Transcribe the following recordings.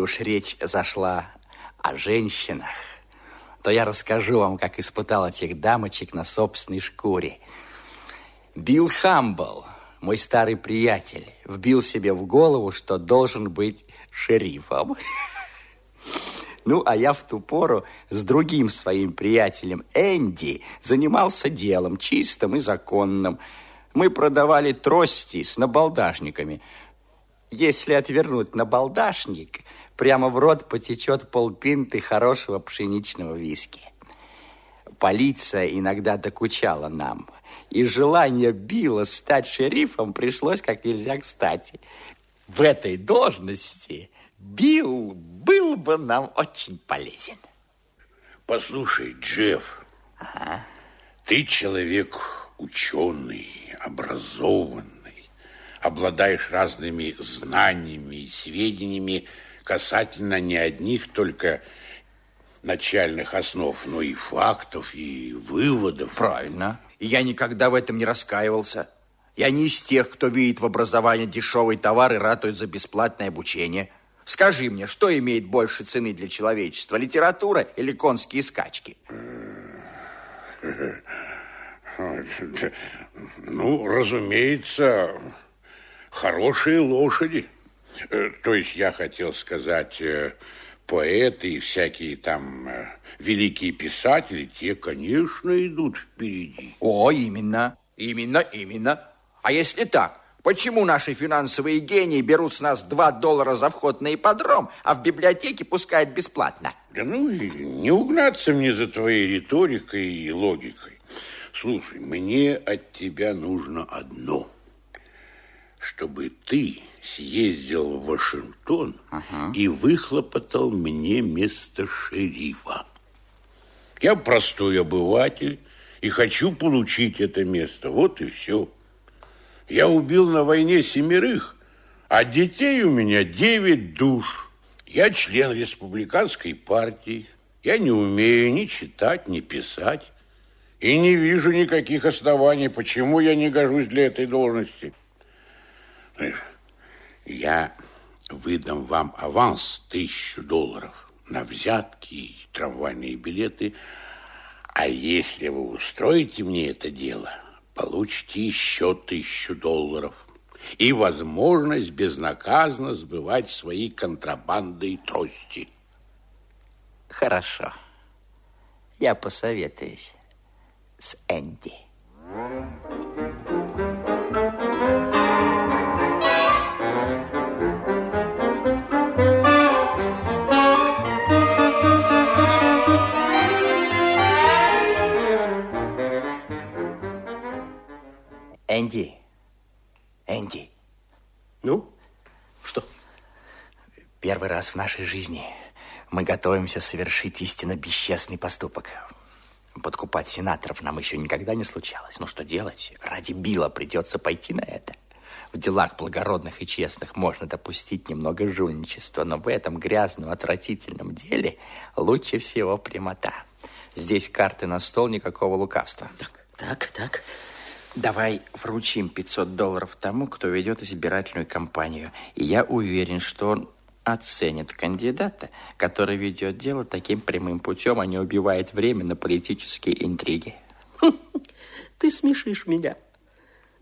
Если уж речь зашла о женщинах, то я расскажу вам, как испытал этих дамочек на собственной шкуре. Билл Хамбл, мой старый приятель, вбил себе в голову, что должен быть шерифом. Ну, а я в ту пору с другим своим приятелем Энди занимался делом чистым и законным. Мы продавали трости с набалдашниками. Если отвернуть набалдашник, прямо в рот потечет полпинты хорошего пшеничного виски. Полиция иногда докучала нам, и желание Билла стать шерифом пришлось как нельзя кстати. В этой должности Билл был бы нам очень полезен. Послушай, Джефф, ага. ты человек ученый, образованный, обладаешь разными знаниями и сведениями касательно не одних только начальных основ, но и фактов, и выводов. Правильно. И я никогда в этом не раскаивался. Я не из тех, кто видит в образовании дешевый товар и ратует за бесплатное обучение – Скажи мне, что имеет больше цены для человечества, литература или конские скачки? Ну, разумеется, хорошие лошади. Э, то есть я хотел сказать, э, поэты и всякие там э, великие писатели, те, конечно, идут впереди. О, именно, именно, именно. А если так, Почему наши финансовые гении берут с нас 2 доллара за вход на ипподром, а в библиотеке пускают бесплатно? Да ну, не угнаться мне за твоей риторикой и логикой. Слушай, мне от тебя нужно одно. Чтобы ты съездил в Вашингтон ага. и выхлопотал мне место шерифа. Я простой обыватель и хочу получить это место. Вот и все. Я убил на войне семерых, а детей у меня девять душ. Я член республиканской партии. Я не умею ни читать, ни писать. И не вижу никаких оснований, почему я не гожусь для этой должности. Я выдам вам аванс тысячу долларов на взятки и трамвайные билеты. А если вы устроите мне это дело, получите еще тысячу долларов и возможность безнаказанно сбывать свои контрабанды и трости. Хорошо. Я посоветуюсь с Энди. Энди. Энди. Ну, что? Первый раз в нашей жизни мы готовимся совершить истинно бесчестный поступок. Подкупать сенаторов нам еще никогда не случалось. Ну, что делать? Ради Билла придется пойти на это. В делах благородных и честных можно допустить немного жульничества, но в этом грязном, отвратительном деле лучше всего прямота. Здесь карты на стол, никакого лукавства. Так, так, так. Давай вручим 500 долларов тому, кто ведет избирательную кампанию. И я уверен, что он оценит кандидата, который ведет дело таким прямым путем, а не убивает время на политические интриги. Ты смешишь меня.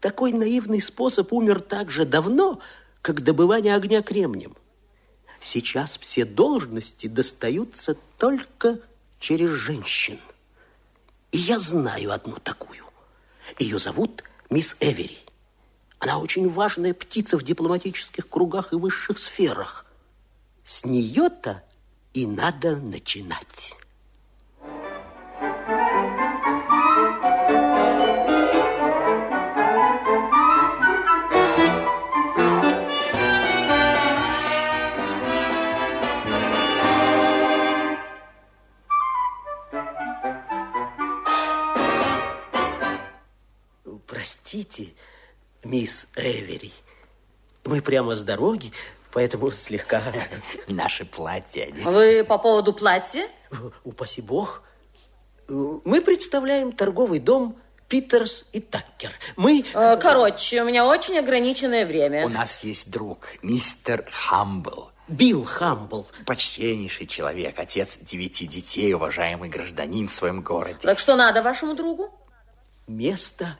Такой наивный способ умер так же давно, как добывание огня кремнием. Сейчас все должности достаются только через женщин. И я знаю одну такую. Ее зовут мисс Эвери. Она очень важная птица в дипломатических кругах и высших сферах. С нее-то и надо начинать. Прямо с дороги, поэтому слегка... Наши платья. Вы по поводу платья? Упаси бог. Мы представляем торговый дом Питерс и Таккер. Мы... Э, короче, у меня очень ограниченное время. У нас есть друг, мистер Хамбл. Билл Хамбл. Почтеннейший человек, отец девяти детей, уважаемый гражданин в своем городе. Так что надо вашему другу? Место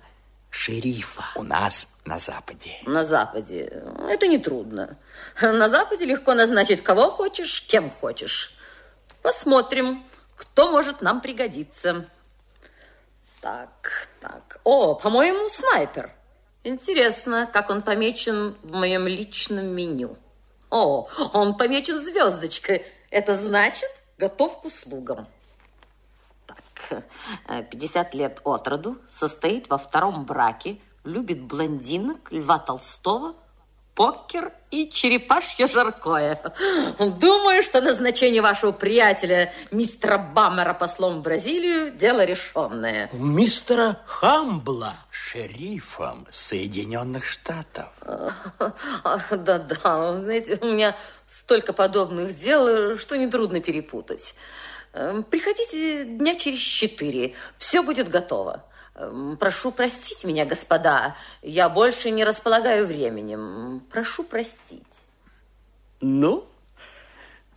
шерифа. У нас на Западе. На Западе. Это нетрудно. На Западе легко назначить кого хочешь, кем хочешь. Посмотрим, кто может нам пригодиться. Так, так. О, по-моему, снайпер. Интересно, как он помечен в моем личном меню. О, он помечен звездочкой. Это значит, готов к услугам. Так, 50 лет от роду, состоит во втором браке, любит блондинок, Льва Толстого, покер и черепашье жаркое. Думаю, что назначение вашего приятеля, мистера Баммера, послом в Бразилию, дело решенное. Мистера Хамбла. Шерифом Соединенных Штатов. Да-да, знаете, у меня столько подобных дел, что нетрудно перепутать. Эм, приходите дня через четыре, все будет готово. Эм, прошу простить меня, господа, я больше не располагаю временем. Прошу простить. Ну,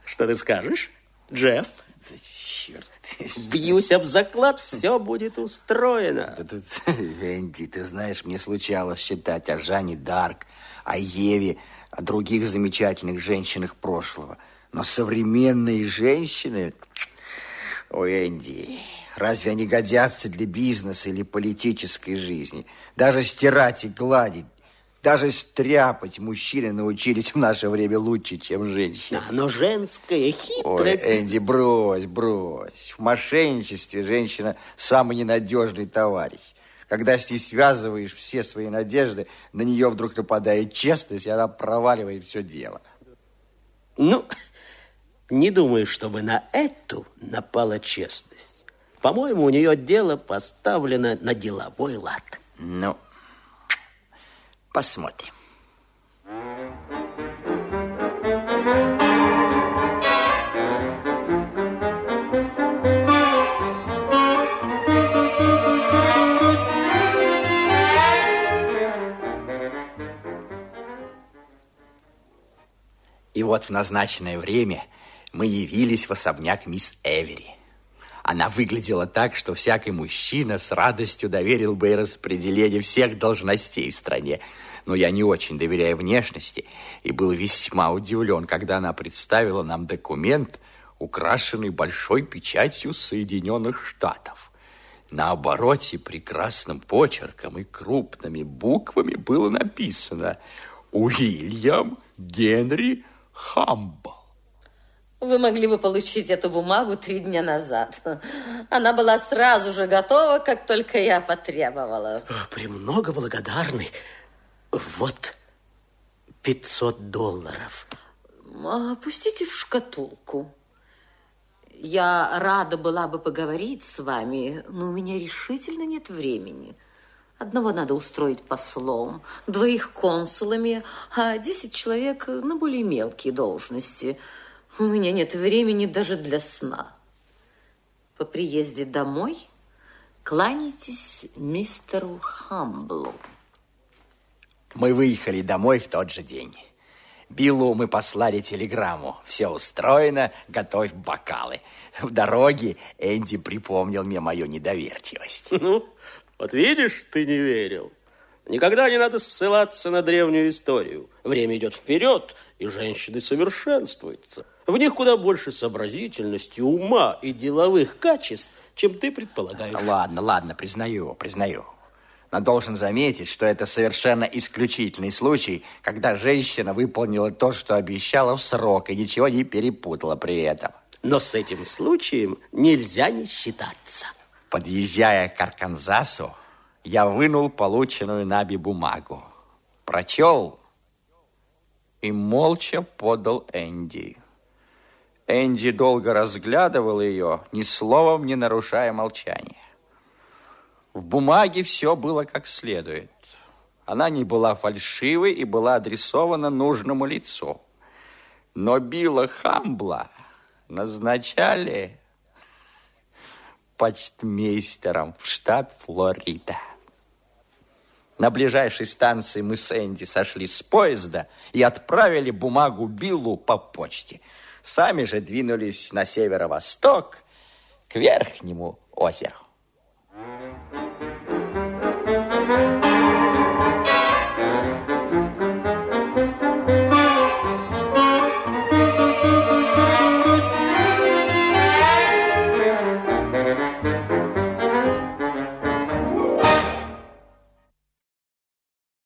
что ты скажешь, Джефф? Да черт. Бьюсь об заклад, все будет устроено. Да тут, Энди, ты знаешь, мне случалось читать о Жанне Дарк, о Еве, о других замечательных женщинах прошлого. Но современные женщины... Ой, Энди, разве они годятся для бизнеса или политической жизни? Даже стирать и гладить, даже стряпать мужчины научились в наше время лучше, чем женщины. Да, но женская Ой, хитрость... Энди, брось, брось. В мошенничестве женщина самый ненадежный товарищ. Когда с ней связываешь все свои надежды, на нее вдруг нападает честность, и она проваливает все дело. Ну, не думаю, чтобы на эту напала честность. По-моему, у нее дело поставлено на деловой лад. Ну, посмотрим. И вот в назначенное время мы явились в особняк мисс Эвери. Она выглядела так, что всякий мужчина с радостью доверил бы ей распределение всех должностей в стране. Но я не очень доверяю внешности и был весьма удивлен, когда она представила нам документ, украшенный большой печатью Соединенных Штатов. На обороте прекрасным почерком и крупными буквами было написано «Уильям Генри Хамбл». Вы могли бы получить эту бумагу три дня назад. Она была сразу же готова, как только я потребовала. Премного благодарны. Вот 500 долларов. Опустите в шкатулку. Я рада была бы поговорить с вами, но у меня решительно нет времени. Одного надо устроить послом, двоих консулами, а десять человек на более мелкие должности. У меня нет времени даже для сна. По приезде домой кланяйтесь мистеру Хамблу. Мы выехали домой в тот же день. Биллу мы послали телеграмму. Все устроено, готовь бокалы. В дороге Энди припомнил мне мою недоверчивость. Ну, вот видишь, ты не верил. Никогда не надо ссылаться на древнюю историю. Время идет вперед, и женщины совершенствуются. В них куда больше сообразительности, ума и деловых качеств, чем ты предполагаешь. Ладно, ладно, признаю, признаю. Но должен заметить, что это совершенно исключительный случай, когда женщина выполнила то, что обещала в срок, и ничего не перепутала при этом. Но с этим случаем нельзя не считаться. Подъезжая к Арканзасу, я вынул полученную Наби бумагу, прочел и молча подал Энди. Энди долго разглядывал ее, ни словом не нарушая молчания. В бумаге все было как следует. Она не была фальшивой и была адресована нужному лицу. Но Билла Хамбла назначали почтмейстером в штат Флорида. На ближайшей станции мы с Энди сошли с поезда и отправили бумагу Биллу по почте. Сами же двинулись на северо-восток к верхнему озеру.